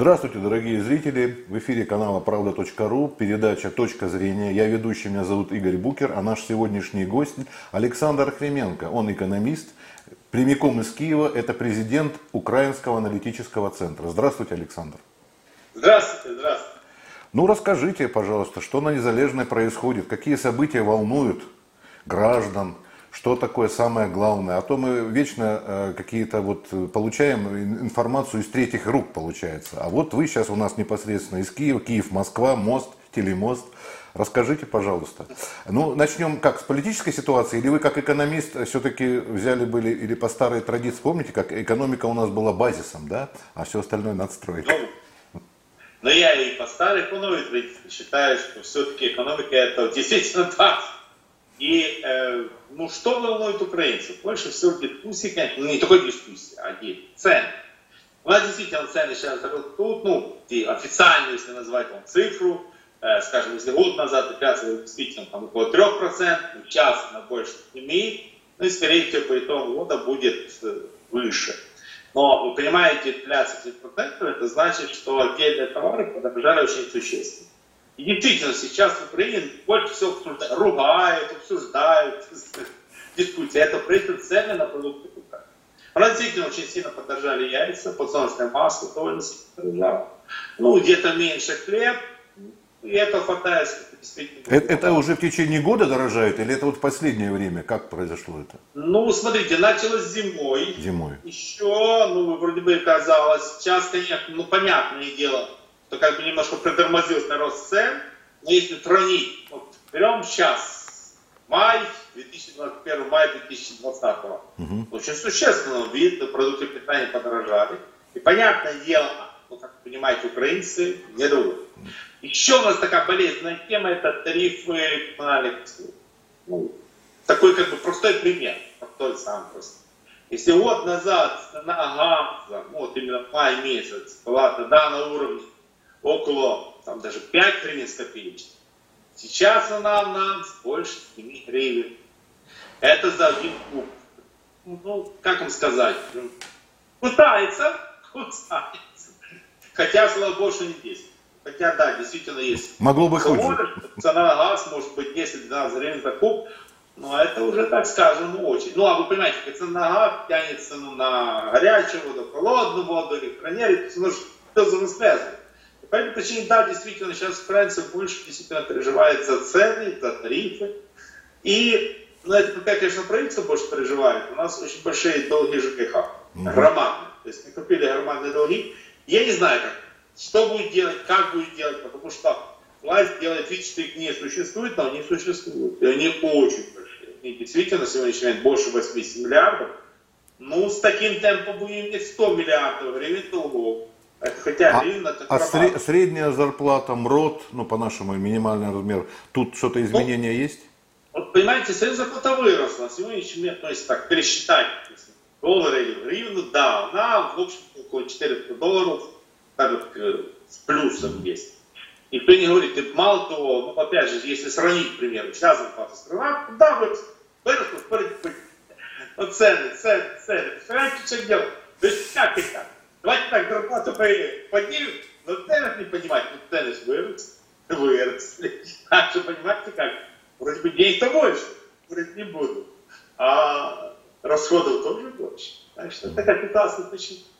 Здравствуйте, дорогие зрители! В эфире канала Правда.ру, передача «Точка зрения». Я ведущий, меня зовут Игорь Букер, а наш сегодняшний гость Александр Хременко. Он экономист, прямиком из Киева, это президент Украинского аналитического центра. Здравствуйте, Александр. Здравствуйте, здравствуйте. Ну, расскажите, пожалуйста, что на Незалежной происходит, какие события волнуют граждан, что такое самое главное. А то мы вечно э, какие-то вот э, получаем информацию из третьих рук, получается. А вот вы сейчас у нас непосредственно из Киева, Киев, Москва, мост, телемост. Расскажите, пожалуйста. Ну, начнем как, с политической ситуации? Или вы как экономист все-таки взяли были, или по старой традиции, помните, как экономика у нас была базисом, да? А все остальное надо строить. Ну, но я и по старой, по новой традиции считаю, что все-таки экономика это действительно базис. И э, ну, что волнует украинцев? Больше всего дискуссии, конечно, ну, не только дискуссии, а и цены. У нас действительно цены сейчас растут, ну, и официально, если назвать вам цифру, э, скажем, если год назад инфляция действительно там около 3%, ну, сейчас она больше имеет, ну и скорее всего по итогу года будет э, выше. Но вы понимаете, инфляция 3% это значит, что отдельные товары подорожали очень существенно. И действительно, сейчас в Украине больше всего обсуждают, ругают, обсуждают, дискуссии. Это происходит цены на продукты питания. У нас действительно очень сильно подорожали яйца, подсолнечное масло довольно сильно подорожало. Ну, где-то меньше хлеб, и это хватает действительно. Это, это уже в течение года дорожает или это вот в последнее время? Как произошло это? Ну, смотрите, началось зимой. Зимой. Еще, ну, вроде бы казалось, сейчас, конечно, ну, понятное дело, то как бы немножко притормозился рост цен. Но если сравнить, вот берем сейчас май 2021, май 2020, угу. очень существенно видно, продукты питания подорожали. И понятное дело, ну, как вы понимаете, украинцы недовольны. Еще у нас такая болезненная тема, это тарифы коммунальных услуг. Ну, такой как бы простой пример, простой сам просто. Если год назад цена газа, ну, вот именно май месяц, была тогда на уровне около там, даже 5 гривен с копеечной. Сейчас она нам больше 7 гривен. Это за один куб. Ну, как вам сказать? Пытается, кусается. Хотя, слава богу, что не 10. Хотя, да, действительно есть. Могло бы хуже. Цена на газ может быть 10-12 гривен за куб. Но это уже, так скажем, ну, очень. Ну, а вы понимаете, как цена на газ тянется ну, на горячую воду, холодную воду, электроэнергию. Ну, все взаимосвязано. По этой причине, да, действительно, сейчас Франция больше действительно переживает за цены, за тарифы. И, ну, это пока, конечно, правительство больше переживает. У нас очень большие долги ЖКХ, угу. громадные. То есть мы купили громадные долги. Я не знаю, как, что будет делать, как будет делать, потому что власть делает вид, что их не существует, но они существуют. И они очень большие. И действительно, на сегодняшний момент больше 80 миллиардов. Ну, с таким темпом будем иметь 100 миллиардов гривен долгов. Хотя а, гривна, а сре- средняя зарплата, МРОД, ну по-нашему минимальный размер, тут что-то изменения ну, есть? Вот понимаете, средняя зарплата выросла. Сегодня еще нет, ну если так пересчитать доллары или гривну, да, она в общем около 400 долларов, так э, с плюсом есть. И кто не говорит, мало того, ну опять же, если сравнить, к примеру, сейчас зарплата страна, да, вот выросла, вот цены, цены, цены. Понимаете, что делать? То есть как и как? Давайте так, зарплату поднимем, но ценах не понимать, но цены выросли, выросли. Так что понимаете как? Вроде бы денег-то больше, вроде не буду. А расходов тоже больше. Так что капиталство почему? А,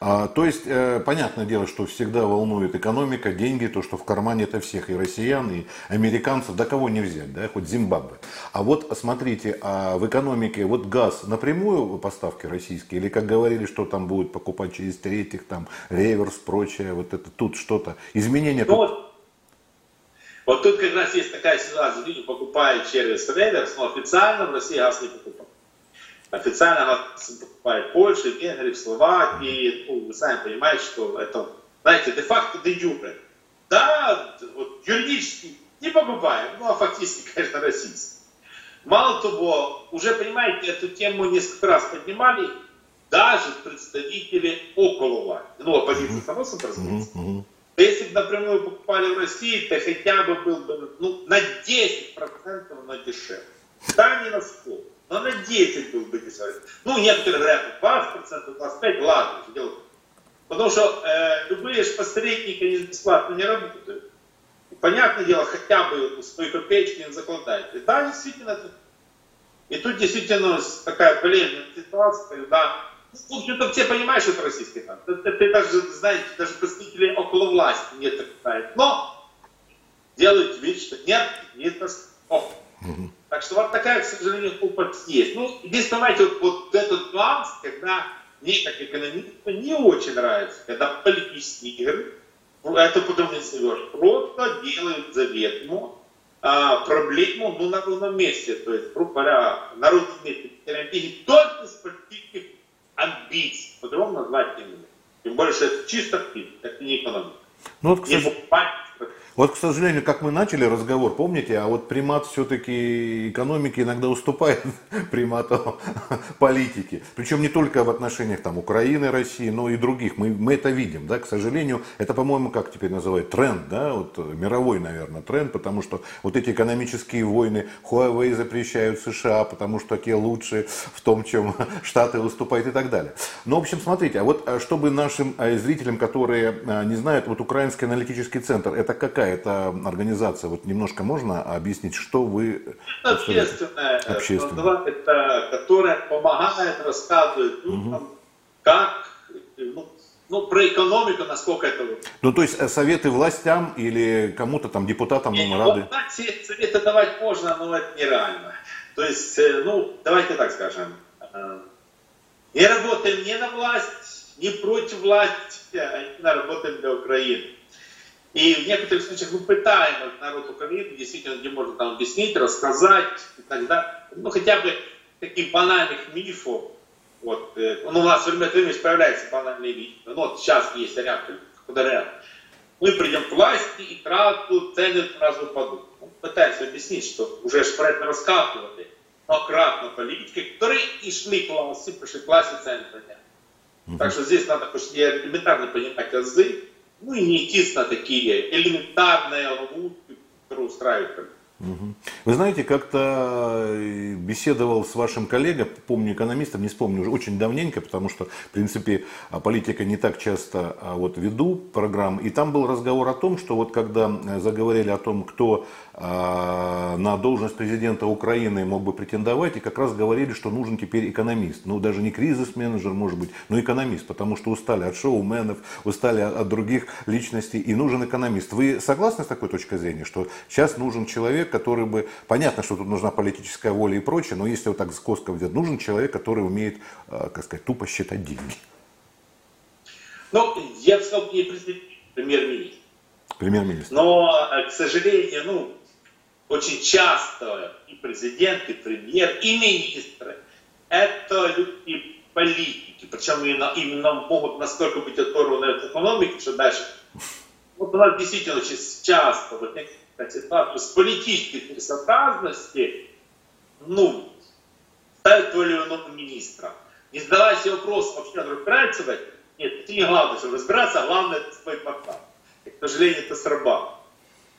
то есть, э, понятное дело, что всегда волнует экономика, деньги, то, что в кармане это всех, и россиян, и американцев, да кого не взять, да, хоть Зимбабве. А вот смотрите, а в экономике вот газ напрямую поставки российские, или как говорили, что там будут покупать через третьих, там реверс, прочее, вот это тут что-то, изменения ну, тут... Вот тут как раз есть такая ситуация, люди покупают через реверс, но официально в России газ не покупают. Официально она покупает Польша, Венгрия, Словакии. Ну, вы сами понимаете, что это, знаете, де-факто де юре. Да, вот юридически не покупаем, ну а фактически, конечно, российский. Мало того, уже, понимаете, эту тему несколько раз поднимали даже представители около власти. Ну, оппозиция, само собой, разумеется. Если бы напрямую покупали в России, то хотя бы был бы ну, на 10% на дешевле. Да, не на 100 но на 10 был бы дешевле. Ну, некоторые говорят, 20%, 25%, ладно, дело. Потому что э, любые же посредники бесплатно не работают. понятное дело, хотя бы свои копеечки не закладывают. И да, действительно, это... и тут действительно такая болезненная ситуация, когда ну, в общем-то, все понимают, что это российский танк. Ты, ты даже, знаете, даже представители около власти не это знают. Но делают вид, что нет, нет, о. Угу. Так что вот такая, к сожалению, опыт есть. Ну, здесь давайте вот, вот этот нюанс, когда мне как экономисту не очень нравится, когда политические игры, это потом не назовешь, просто делают заветную а, проблему ну, на ровном месте. То есть, грубо говоря, народные месте только с политических амбиций. По-другому назвать не могу. Тем более, что это чисто это не экономика. Ну, вот, кстати, вот, к сожалению, как мы начали разговор, помните, а вот примат все-таки экономики иногда уступает примату политики. Причем не только в отношениях там, Украины, России, но и других. Мы, мы это видим, да, к сожалению. Это, по-моему, как теперь называют, тренд, да, вот мировой, наверное, тренд, потому что вот эти экономические войны, Huawei запрещают США, потому что те лучше в том, чем Штаты выступают и так далее. Но, в общем, смотрите, а вот а чтобы нашим а, зрителям, которые не знают, вот Украинский аналитический центр, это какая какая это организация? Вот немножко можно объяснить, что вы... Общественная, общественная. Это, которая помогает, рассказывает людям, угу. как, ну, ну, про экономику, насколько это... Ну, то есть э, советы властям или кому-то там, депутатам, ну, рады? Вот, советы давать можно, но это нереально. То есть, э, ну, давайте так скажем. Э, не работаем ни на власть, ни против власти, а работаем для Украины. И в некоторых случаях мы пытаем народ Украины, действительно, где можно там объяснить, рассказать и так далее. Ну, хотя бы таких банальных мифов. Вот, ну, у нас время от времени появляются банальные мифы. Ну, вот сейчас есть ряд, куда ряд. Мы придем к власти и кратку цены сразу упадут. Ну, пытаемся объяснить, что уже про это раскатывали. Но кратно политики, которые и шли к власти, пришли к власти цены подняли. Так что здесь надо элементарно понимать азы, ну и на такие элементарные ловушки, которые устраивают вы знаете, как-то э, беседовал с вашим коллегой, помню экономистом, не вспомню уже очень давненько, потому что, в принципе, а, политика не так часто а, вот веду программ. И там был разговор о том, что вот когда э, заговорили о том, кто а, на должность президента Украины мог бы претендовать, и как раз говорили, что нужен теперь экономист. Ну, даже не кризис-менеджер, может быть, но экономист, потому что устали от шоуменов, устали от других личностей, и нужен экономист. Вы согласны с такой точкой зрения, что сейчас нужен человек, который бы, понятно, что тут нужна политическая воля и прочее, но если вот так с коска взять, нужен человек, который умеет, э, как сказать, тупо считать деньги. Ну, я бы сказал, не премьер-министр. Премьер-министр. Но, э, к сожалению, ну, очень часто и президент, и премьер, и министры – это люди политики, причем именно, могут настолько быть оторваны от экономики, что дальше вот у нас действительно очень часто вот ситуацию с политической целесообразности, ну, ставить то или иного министра. Не задавая вопрос, вообще надо разбираться в этом. Нет, это не главное, чтобы разбираться, а главное это свой портал. И, к сожалению, это срабатывает.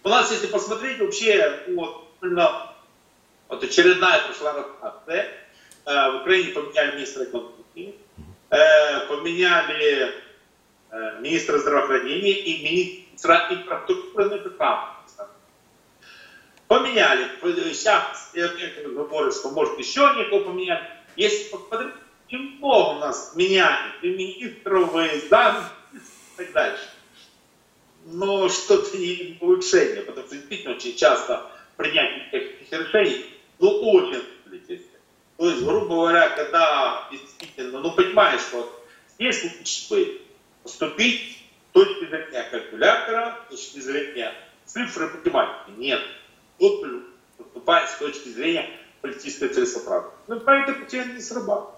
У нас, если посмотреть, вообще, вот, вот очередная прошла ротация. Э, в Украине поменяли министра экономики, э, поменяли э, министра здравоохранения и министра инфраструктуры транспорта. Поменяли. Сейчас говорю, что может еще никого поменять. Если посмотреть, много у нас меняли и министров, и и так дальше. Но что-то не улучшение, потому что действительно очень часто принятие таких решений, ну, очень политическое. То есть, грубо говоря, когда действительно, ну, понимаешь, что здесь лучше поступить с точки зрения калькулятора, с точки зрения цифры математики. Нет. Тут поступает с точки зрения политической целесообразности. Ну, по этой пути не срабатывает.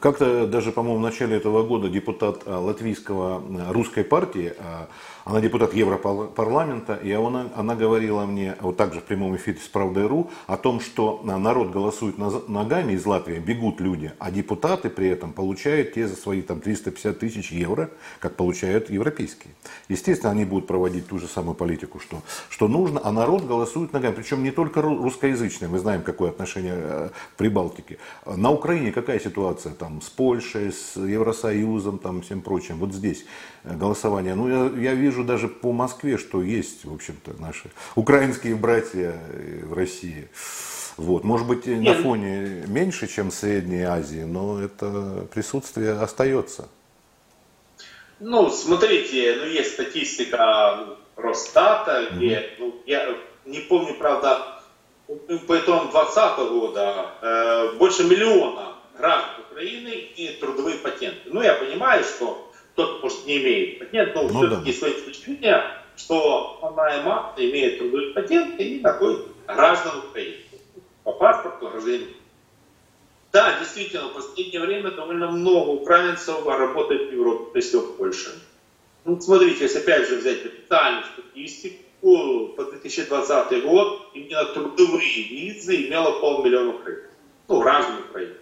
Как-то даже, по-моему, в начале этого года депутат а, латвийского а, русской партии, а, она депутат Европарламента, и она, она говорила мне, вот также в прямом эфире с Правдой.ру, о том, что народ голосует ногами из Латвии, бегут люди, а депутаты при этом получают те за свои там 350 тысяч евро, как получают европейские. Естественно, они будут проводить ту же самую политику, что, что нужно, а народ голосует ногами. Причем не только русскоязычные, мы знаем, какое отношение э, в Прибалтике. На Украине какая ситуация? Там, с Польшей, с Евросоюзом, там, всем прочим. Вот здесь э, голосование. Ну, я, я вижу даже по Москве, что есть, в общем-то, наши украинские братья э, в России. Вот. Может быть, на фоне меньше, чем в Средней Азии, но это присутствие остается. Ну, смотрите, ну, есть статистика Росстата, где, ну, я не помню, правда, по итогам 2020 года э, больше миллиона граждан Украины и трудовые патенты. Ну, я понимаю, что тот, может, не имеет патент, но ну, все-таки да. свои впечатления, что масса имеет трудовые патенты и находит граждан Украины. По паспорту гражданин. Да, действительно, в последнее время довольно много украинцев работает в Европе, то есть в Польше. Ну, смотрите, если опять же взять официальную статистику, по 2020 год именно трудовые визы имело полмиллиона украинцев. Ну, разных украинцев.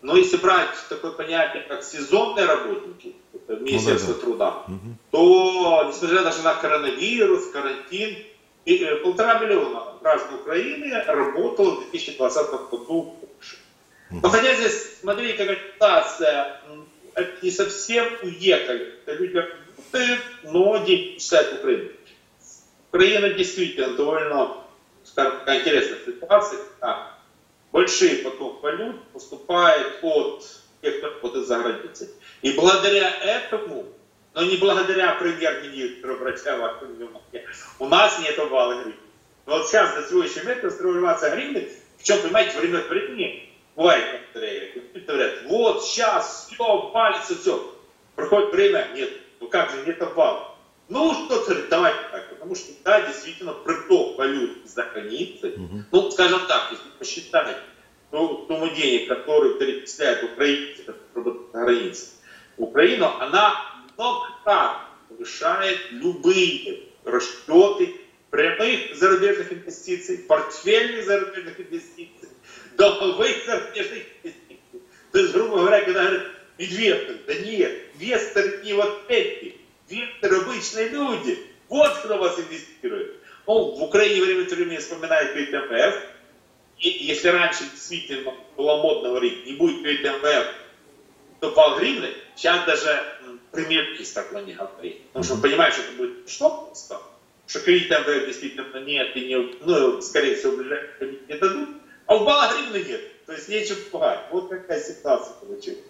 Но если брать такое понятие, как сезонные работники, это Министерство ну, да, да. труда, угу. то, несмотря даже на коронавирус, карантин, э, полтора миллиона граждан Украины работало в 2020 году в Польше. Угу. Но хотя здесь, смотрите, какая ситуация, не совсем уехали. Это люди работают, но деньги писают в Украину. Украина действительно довольно, скажем, такая интересная ситуация, когда большие поток валют поступает от тех, кто работает за границей. И благодаря этому, но не благодаря премьер-министру, врача вашему у нас нет обвала гривны. Но вот сейчас на сегодняшний момент трансформация гривны, чем понимаете, время от времени бывает некоторые говорят, вот сейчас все, валится все. Проходит время, нет, ну как же, нет обвала. Ну, что говорит, давайте так, потому что, да, действительно, приток валют за границей, угу. ну, скажем так, если посчитать ту сумму денег, которые перечисляют украинцы, границе, Украину, она многократно повышает любые расчеты прямых зарубежных инвестиций, портфельных зарубежных инвестиций, долговых зарубежных инвестиций. То есть, грубо говоря, когда говорят, инвестор, да нет, инвесторы не вот эти, Виктор, обычные люди. Вот кто вас инвестирует. Ну, в Украине время от времени вспоминают перед МВФ. И если раньше действительно было модно говорить, не будет МВФ, то пол гривны, сейчас даже с такой не говорит. Потому что понимаешь, что это будет что просто, что кредит МВФ действительно нет, и не, ну, скорее всего, ближайшие не дадут, а у бала гривны нет. То есть нечего пугать. Вот какая ситуация получилась.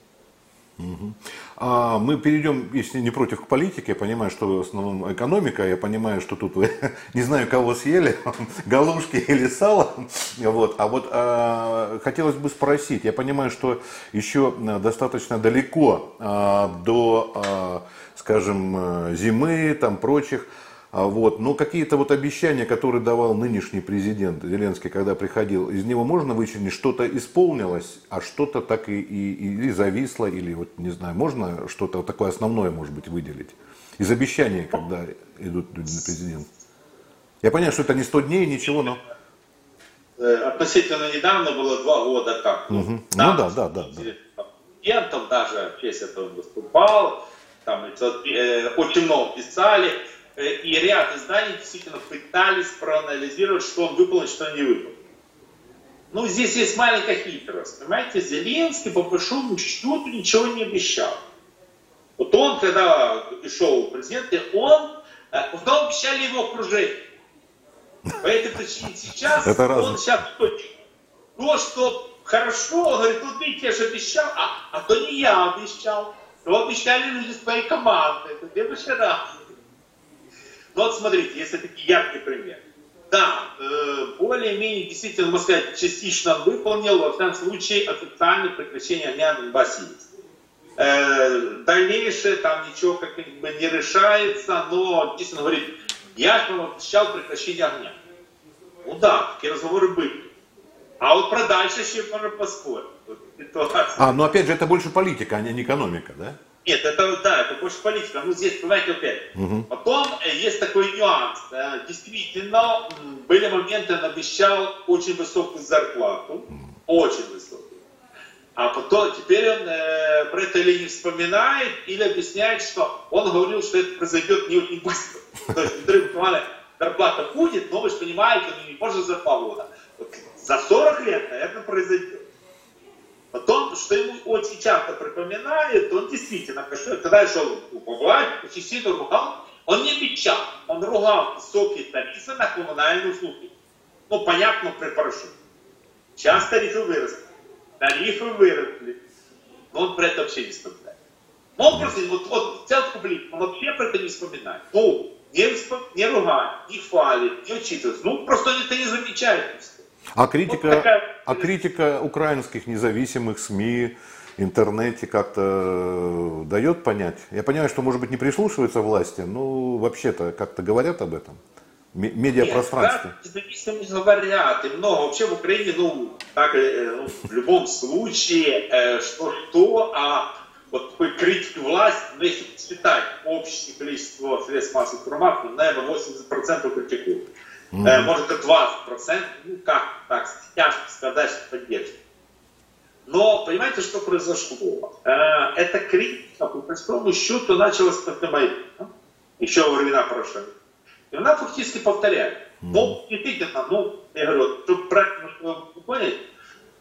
А мы перейдем, если не против, к политике. Я понимаю, что в основном экономика. Я понимаю, что тут не знаю, кого съели, галушки или сало. Вот. А вот а, хотелось бы спросить. Я понимаю, что еще достаточно далеко а, до, а, скажем, зимы, там прочих. А вот. Но какие-то вот обещания, которые давал нынешний президент Зеленский, когда приходил, из него можно вычленить, что-то исполнилось, а что-то так и, и, и зависло, или вот не знаю, можно что-то вот такое основное, может быть, выделить? Из обещаний, когда идут люди на президент. Я понимаю, что это не 100 дней, ничего, но... Э, относительно недавно было два года как. Угу. Ну да, да, да. да. Президентом даже в честь этого выступал, там э, очень много писали. Э, и ряд изданий действительно пытались проанализировать, что он выполнил, что он не выполнил. Ну, здесь есть маленькая хитрость. Понимаете, Зеленский по большому счету ничего не обещал. Вот он, когда пришел в президенты, он, э, он обещали его окружение. По этой причине сейчас Это он разное. сейчас то, что хорошо, он говорит, ну ты я же обещал, а, а то не я обещал, то обещали люди с твоей команды, это вообще разные. Ну вот смотрите, если такие яркий пример. Да, э, более-менее действительно, можно сказать, частично выполнил, во всяком случае, официальное прекращение огня на Донбассе. Э, дальнейшее там ничего как бы не решается, но действительно говорит, я вам обещал прекращение огня. Ну да, такие разговоры были. А вот про дальше еще можно поспорить. А, ну опять же, это больше политика, а не экономика, да? Нет, это да, это больше политика. Ну здесь, понимаете, опять. Угу. Потом э, есть такой нюанс. Да, действительно, были моменты, он обещал очень высокую зарплату, очень высокую. А потом, теперь он э, про это или не вспоминает, или объясняет, что он говорил, что это произойдет не очень быстро. То есть, внутри зарплата будет, но вы же понимаете, не позже за полгода. Вот за 40 лет, наверное, произойдет. О том, что ему очень часто припоминает, он действительно, когда шел очень сильно ругал, он не обещал, он ругал высокие тарифы на коммунальные услуги. Ну, понятно, при парашюте. Сейчас тарифы выросли. Тарифы выросли. Но он про это вообще не вспоминает. Ну, он просто, вот, вот взял публик, он вообще про это не вспоминает. Ну, не, не ругает, не хвалит, не учитывает. Ну, просто он это не замечает. А критика, вот такая... а критика украинских независимых СМИ, интернете как-то э, дает понять? Я понимаю, что, может быть, не прислушиваются власти, но вообще-то как-то говорят об этом? медиапространстве? Нет, говорят, и много. Вообще в Украине, ну, так, э, ну, в любом случае, э, что-что, а вот такой критики власти, ну, если посчитать общее количество средств массовой информации, наверное, 80% критикуют. Mm-hmm. Может, это 20%, ну, как так, тяжко сказать, что поддерживают. Но понимаете, что произошло? Эта критика, по простому счету, началась после Майдана, еще во времена Порошенко. И она фактически повторяет. Mm. Ну, действительно, ну, я говорю, чтобы правильно чтобы понять,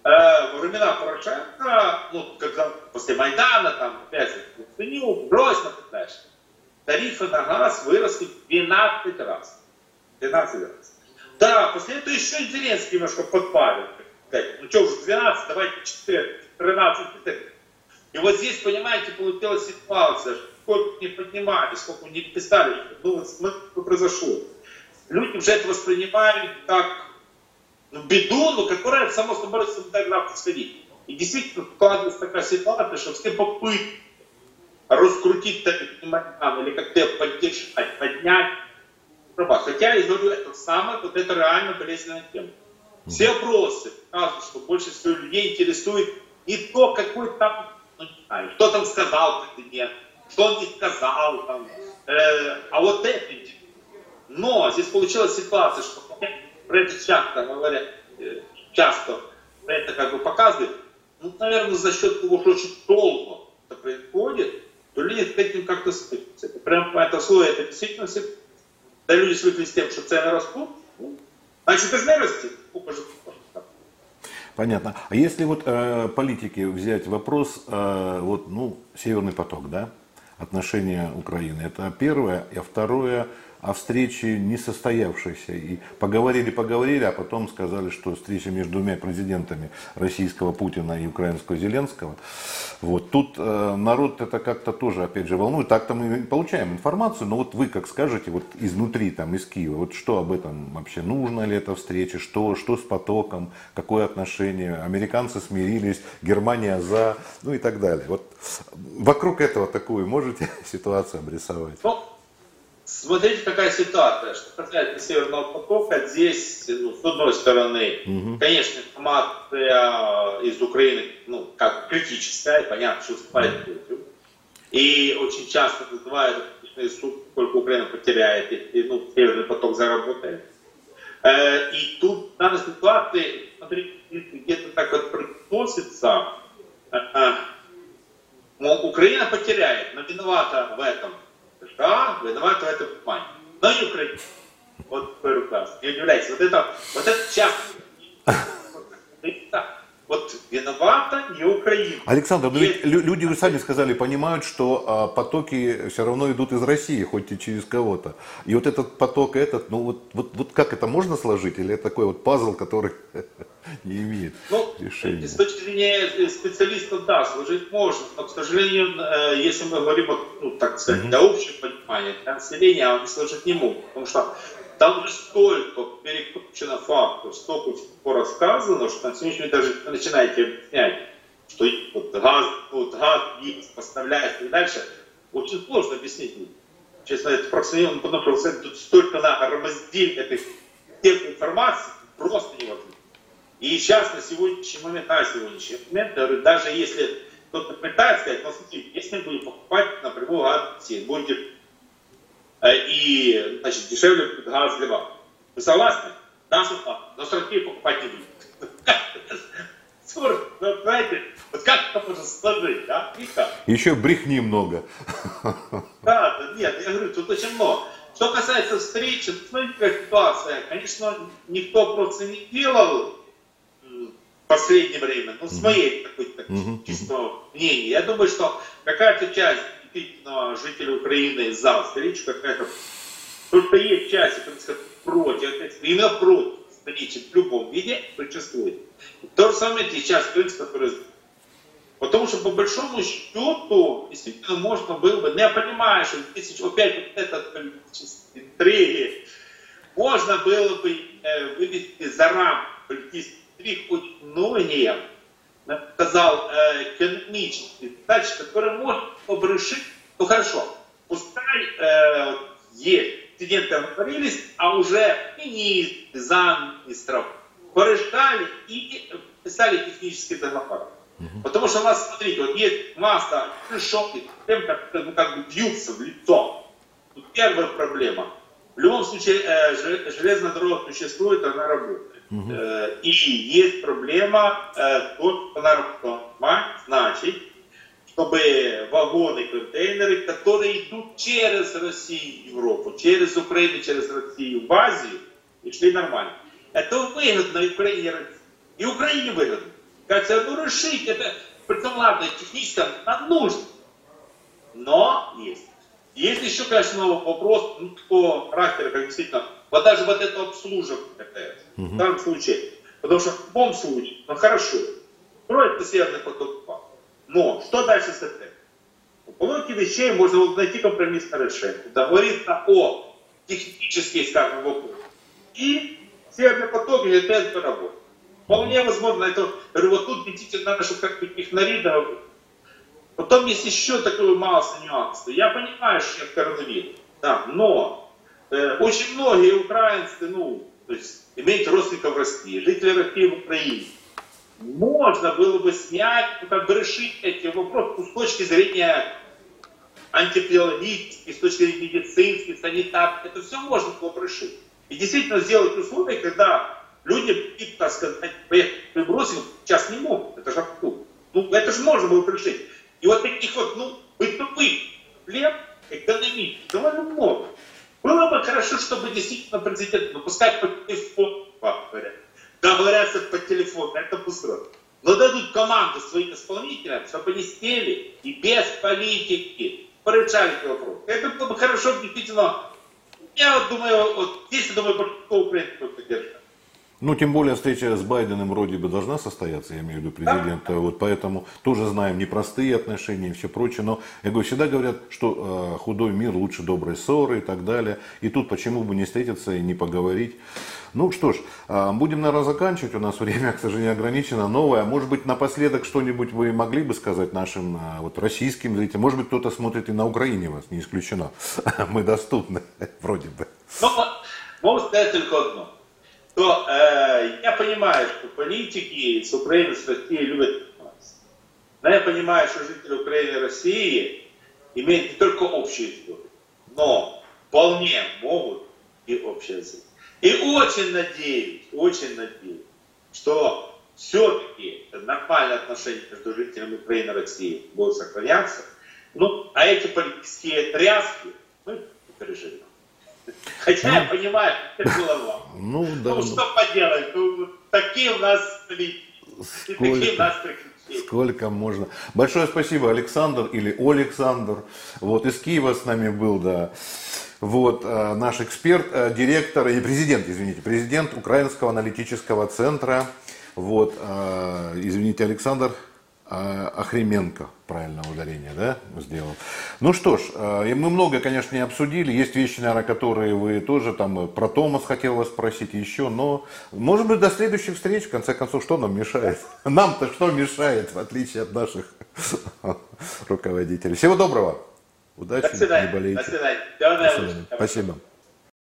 э, во времена Порошенко, ну, когда после Майдана, там, опять ценил, брось на дальше, тарифы на газ выросли в 12 раз. 12 раз. Да, после этого еще Зеленский немножко подпалил. Ну что уж 12, давайте 4, 13, 14. И вот здесь, понимаете, получилась ситуация, сколько не поднимали, сколько не писали, ну, что произошло. Люди уже это воспринимают как ну, беду, но которая, само собой, всегда происходить. И действительно складывается такая ситуация, что все попытки раскрутить Майдан или как-то поддержать, поднять права. Хотя, я говорю, это самое, вот это реально болезненная тема. Все опросы показывают, что больше всего людей интересует не то, какой там, ну, не знаю, кто там сказал президент, что он не сказал, там, э, а вот это. Но здесь получилась ситуация, что про это часто говорят, э, часто это как бы показывают, ну, наверное, за счет того, что очень долго это происходит, то люди с этим как-то стыкаются. Прям это слово, это действительно да люди свыкли с тем, что цены растут, ну, значит, должны расти. Понятно. А если вот э, политики взять вопрос, э, вот, ну, Северный поток, да, отношения Украины. Это первое. И второе, о встрече несостоявшейся. И поговорили, поговорили, а потом сказали, что встреча между двумя президентами российского Путина и украинского Зеленского. Вот. Тут э, народ это как-то тоже, опять же, волнует. Так-то мы получаем информацию, но вот вы как скажете, вот изнутри, там, из Киева, вот что об этом вообще, нужно ли эта встреча, что, что с потоком, какое отношение, американцы смирились, Германия за, ну и так далее. Вот вокруг этого такую можете ситуацию обрисовать? Смотрите, какая ситуация, что касается Северного потока, здесь, ну, с одной стороны, угу. конечно, информация из Украины, ну, как критическая, понятно, что выступает против. И очень часто называют суд, сколько Украина потеряет, и, ну, Северный поток заработает. Э, и тут в данной ситуации, смотрите, где-то так вот произносится, э, э, мол, Украина потеряет, но виновата в этом США виноваты в этом плане. Но и Украина. Вот такой рукав. Не удивляйтесь. Вот это, вот это часто. Вот виновата не Украина. Александр, но ведь люди, вы сами сказали, понимают, что а, потоки все равно идут из России, хоть и через кого-то. И вот этот поток, этот, ну вот, вот, вот как это можно сложить? Или это такой вот пазл, который не имеет ну, решения? С точки зрения специалистов, да, сложить можно. Но, к сожалению, э, если мы говорим, ну, так сказать, mm-hmm. для общего понимания, для населения, они сложить не могут. Потому что там же столько перекручено фактов, столько всего рассказано, что на сегодняшний день даже начинаете объяснять, что вот газ, вот газ есть, поставляет и дальше. Очень сложно объяснить. Честно, это просто не потому что тут столько нагромоздили этой информации, просто невозможно. И сейчас, на сегодняшний момент, на сегодняшний момент, говорю, даже если кто-то пытается сказать, ну смотрите, если мы будем покупать напрямую газ, будете и значит, дешевле будет газ для вас. Вы согласны? Да, согласны. Но с России покупать не будем. Ну, знаете, вот как это можно сложить, да? И как? Еще брехни много. Да, да, нет, я говорю, тут очень много. Что касается встречи, какая ситуация. Конечно, никто просто не делал в последнее время, ну, с моей такой так, чистого мнения. Я думаю, что какая-то часть действительно жителей Украины за встречу, какая-то, потому что есть часть, сказать, против, именно против встречи в любом виде существует. То же самое сейчас, принцип, который Потому что по большому счету, действительно, можно было бы, ну я понимаю, что здесь опять вот этот политический интриги, можно было бы э, вывести за рамки политических интриг очень многие, сказал, э, экономические задачи, которые можно было бы решить, ну хорошо, пускай э, есть, студенты говорились, а уже министры, замминистров порешали и писали технические договоры. Угу. Потому что у нас, смотрите, вот есть масса шоков, тем, как, ну, как бы бьются в лицо. Тут первая проблема. В любом случае, э, железная дорога существует, она работает. Угу. Э, и есть проблема, э, вот она работает. Значит, чтобы вагоны, контейнеры, которые идут через Россию в Европу, через Украину, через Россию в Азию, и шли нормально. Это выгодно и Украине, и Украине выгодно. Как ну решить это, притом ладно, технически нам нужно. Но есть. Есть еще, конечно, вопрос ну, такого характера, как действительно, вот даже вот это обслуживание ТТС, угу. в данном случае. Потому что в любом случае, ну хорошо, строится Северный поток 2. Но что дальше с этим? По логике вещей можно найти компромиссное решение. Договориться о технических, скажем, вопросах. И Северный поток и ЖТС работает. Вполне возможно, это, говорю, вот тут видите, надо, чтобы как-то их наридовать. Потом есть еще такой масса нюансов. Я понимаю, что это коронавирус, да, но э, очень многие украинцы, ну, то есть имеют родственников в России, жители России в Украине. Можно было бы снять, ну, как бы решить эти вопросы с точки зрения антипиологических, с точки зрения медицинских, санитарных. Это все можно было бы решить. И действительно сделать условия, когда Люди, так сказать, бросил, сейчас не могут, это же абсурд. Ну, это же можно было решить. И вот таких вот, ну, бытовых проблем экономических довольно много. Было бы хорошо, чтобы действительно президент, ну, пускай по телефону, говорят, договорятся по телефону, это быстро. Но дадут команду своим исполнителям, чтобы они сели и без политики порешали этот вопрос. Это было бы хорошо, действительно. Я вот думаю, вот здесь, я думаю, большинство украинцев поддержат. Ну, тем более встреча с Байденом вроде бы должна состояться, я имею в виду президента. Да. Вот поэтому тоже знаем непростые отношения и все прочее. Но, я говорю, всегда говорят, что э, худой мир лучше доброй ссоры и так далее. И тут почему бы не встретиться и не поговорить. Ну что ж, э, будем, наверное, заканчивать. У нас время, к сожалению, ограничено. Новое. Может быть, напоследок что-нибудь вы могли бы сказать нашим э, вот, российским зрителям? Может быть, кто-то смотрит и на Украине вас, не исключено. Мы доступны, вроде бы. Ну, могу сказать только одно то э, я понимаю, что политики с Украины, с Россией любят нас. Но я понимаю, что жители Украины и России имеют не только общую историю, но вполне могут и общий язык. И очень надеюсь, очень надеюсь, что все-таки нормальные отношения между жителями Украины и России будут сохраняться. Ну, а эти политические тряски мы переживем. Хотя ну, я понимаю, это было вам. Ну, да. Ну, что поделать, ну, такие у нас Сколько, такие у нас Сколько можно. Большое спасибо, Александр или Александр. Вот из Киева с нами был, да. Вот э, наш эксперт, э, директор и президент, извините, президент Украинского аналитического центра. Вот, э, извините, Александр Охременко, правильное ударение, да, сделал. Ну что ж, а, мы много, конечно, не обсудили. Есть вещи, наверное, которые вы тоже там э, про Томас хотел вас спросить еще, но, может быть, до следующих встреч, в конце концов, что нам мешает? Нам-то что мешает, в отличие от наших руководителей. Всего доброго. Удачи, До свидания. не болейте. До свидания. До свидания. Спасибо.